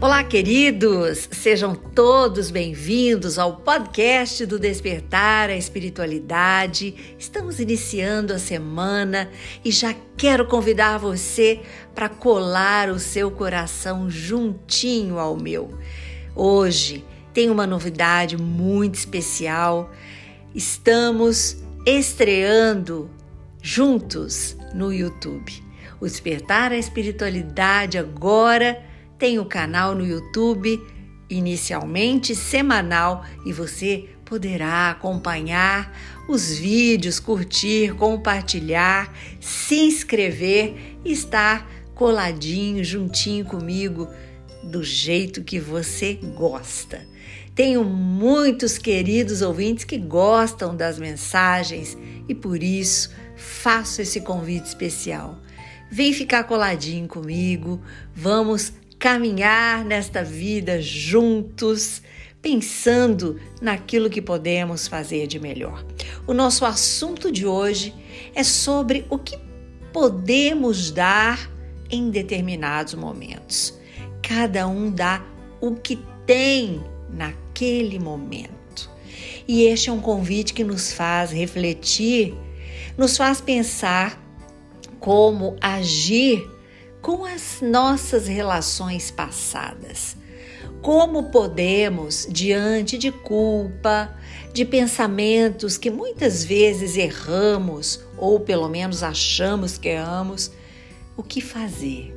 Olá, queridos! Sejam todos bem-vindos ao podcast do Despertar a Espiritualidade. Estamos iniciando a semana e já quero convidar você para colar o seu coração juntinho ao meu. Hoje tem uma novidade muito especial. Estamos estreando juntos no YouTube. O Despertar a Espiritualidade agora tem o canal no YouTube, inicialmente semanal, e você poderá acompanhar os vídeos, curtir, compartilhar, se inscrever e estar coladinho, juntinho comigo, do jeito que você gosta. Tenho muitos queridos ouvintes que gostam das mensagens e por isso faço esse convite especial. Vem ficar coladinho comigo, vamos caminhar nesta vida juntos, pensando naquilo que podemos fazer de melhor. O nosso assunto de hoje é sobre o que podemos dar em determinados momentos. Cada um dá o que tem naquele momento. E este é um convite que nos faz refletir, nos faz pensar como agir com as nossas relações passadas. Como podemos, diante de culpa, de pensamentos que muitas vezes erramos, ou pelo menos achamos que erramos, o que fazer?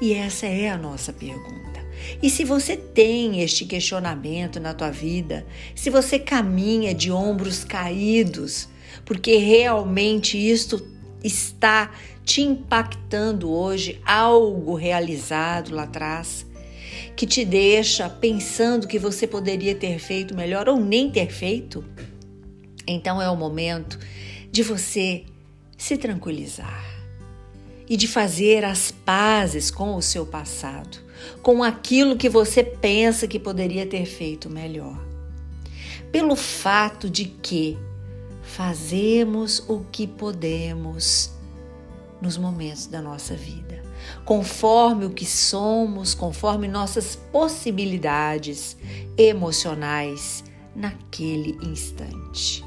E essa é a nossa pergunta. E se você tem este questionamento na tua vida, se você caminha de ombros caídos, porque realmente isto está te impactando hoje, algo realizado lá atrás, que te deixa pensando que você poderia ter feito melhor ou nem ter feito, então é o momento de você se tranquilizar e de fazer as pazes com o seu passado, com aquilo que você pensa que poderia ter feito melhor. Pelo fato de que fazemos o que podemos nos momentos da nossa vida, conforme o que somos, conforme nossas possibilidades emocionais naquele instante.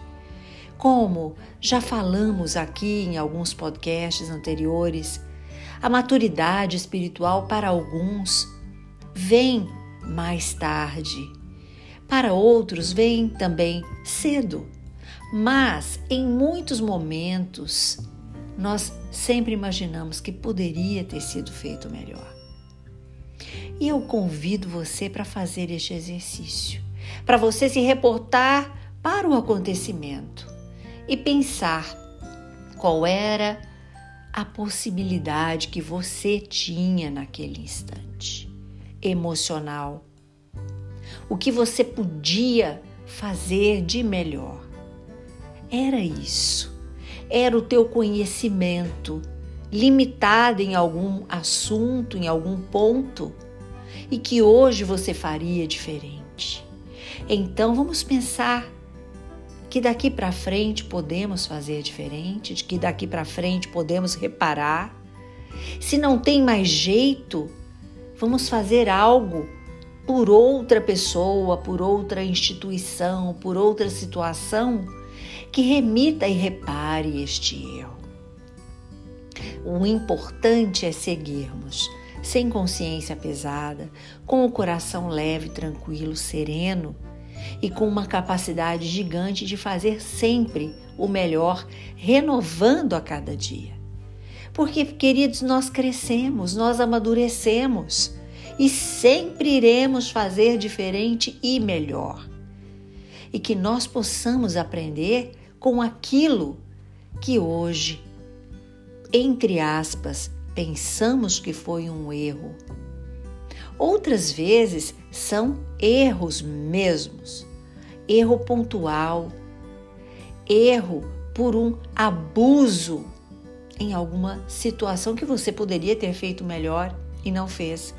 Como já falamos aqui em alguns podcasts anteriores, a maturidade espiritual para alguns vem mais tarde, para outros vem também cedo. Mas em muitos momentos nós sempre imaginamos que poderia ter sido feito melhor. E eu convido você para fazer este exercício, para você se reportar para o acontecimento e pensar qual era a possibilidade que você tinha naquele instante emocional. O que você podia fazer de melhor. Era isso. Era o teu conhecimento limitado em algum assunto, em algum ponto, e que hoje você faria diferente. Então vamos pensar que daqui para frente podemos fazer diferente, de que daqui para frente podemos reparar. Se não tem mais jeito, vamos fazer algo por outra pessoa, por outra instituição, por outra situação que remita e repare este erro. O importante é seguirmos, sem consciência pesada, com o coração leve, tranquilo, sereno e com uma capacidade gigante de fazer sempre o melhor, renovando a cada dia. Porque, queridos, nós crescemos, nós amadurecemos e sempre iremos fazer diferente e melhor e que nós possamos aprender com aquilo que hoje, entre aspas, pensamos que foi um erro. Outras vezes são erros mesmos, erro pontual, erro por um abuso em alguma situação que você poderia ter feito melhor e não fez.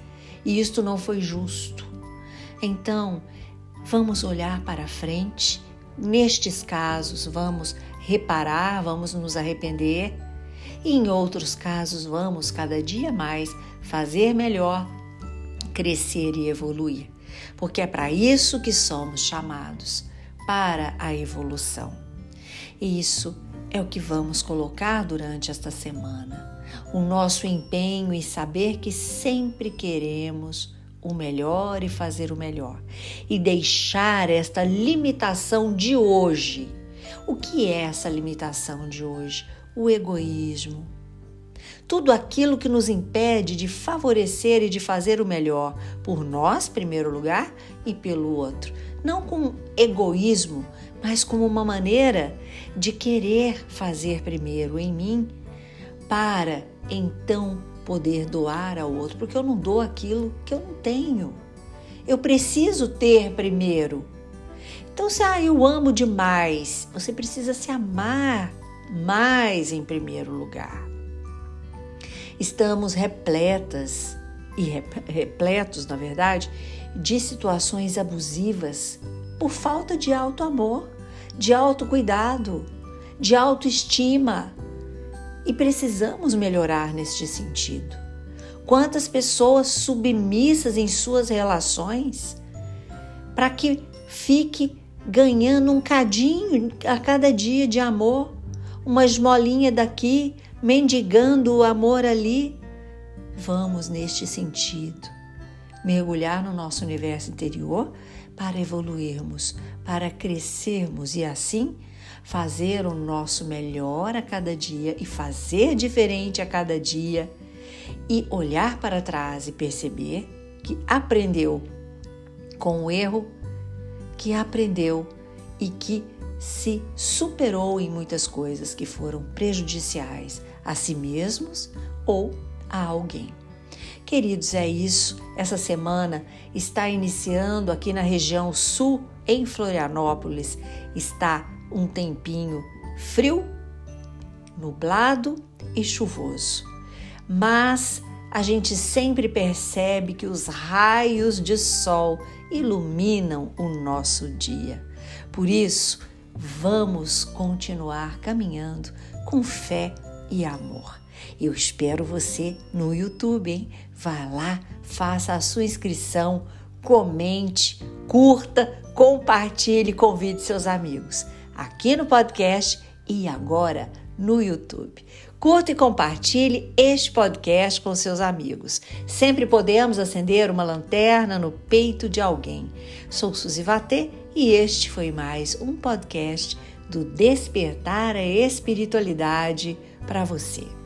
E isto não foi justo. Então, Vamos olhar para frente. Nestes casos, vamos reparar, vamos nos arrepender. E em outros casos, vamos cada dia mais fazer melhor, crescer e evoluir, porque é para isso que somos chamados para a evolução. E isso é o que vamos colocar durante esta semana. O nosso empenho em saber que sempre queremos o melhor e fazer o melhor. E deixar esta limitação de hoje. O que é essa limitação de hoje? O egoísmo. Tudo aquilo que nos impede de favorecer e de fazer o melhor por nós, primeiro lugar, e pelo outro. Não com egoísmo, mas como uma maneira de querer fazer primeiro em mim, para então poder doar ao outro, porque eu não dou aquilo que eu não tenho. Eu preciso ter primeiro. Então, se ah, eu amo demais, você precisa se amar mais em primeiro lugar. Estamos repletas e repletos, na verdade, de situações abusivas por falta de alto amor, de autocuidado, de autoestima, e precisamos melhorar neste sentido. Quantas pessoas submissas em suas relações para que fique ganhando um cadinho a cada dia de amor, uma esmolinha daqui, mendigando o amor ali. Vamos neste sentido mergulhar no nosso universo interior para evoluirmos, para crescermos e assim fazer o nosso melhor a cada dia e fazer diferente a cada dia e olhar para trás e perceber que aprendeu com o erro, que aprendeu e que se superou em muitas coisas que foram prejudiciais a si mesmos ou a alguém. Queridos, é isso. Essa semana está iniciando aqui na região sul, em Florianópolis. Está um tempinho frio, nublado e chuvoso. Mas a gente sempre percebe que os raios de sol iluminam o nosso dia. Por isso, vamos continuar caminhando com fé e amor. Eu espero você no YouTube, hein? Vá lá, faça a sua inscrição, comente, curta, compartilhe, convide seus amigos aqui no podcast e agora no YouTube. Curta e compartilhe este podcast com seus amigos. Sempre podemos acender uma lanterna no peito de alguém. Sou Suzy Vatê e este foi mais um podcast do Despertar a Espiritualidade para você.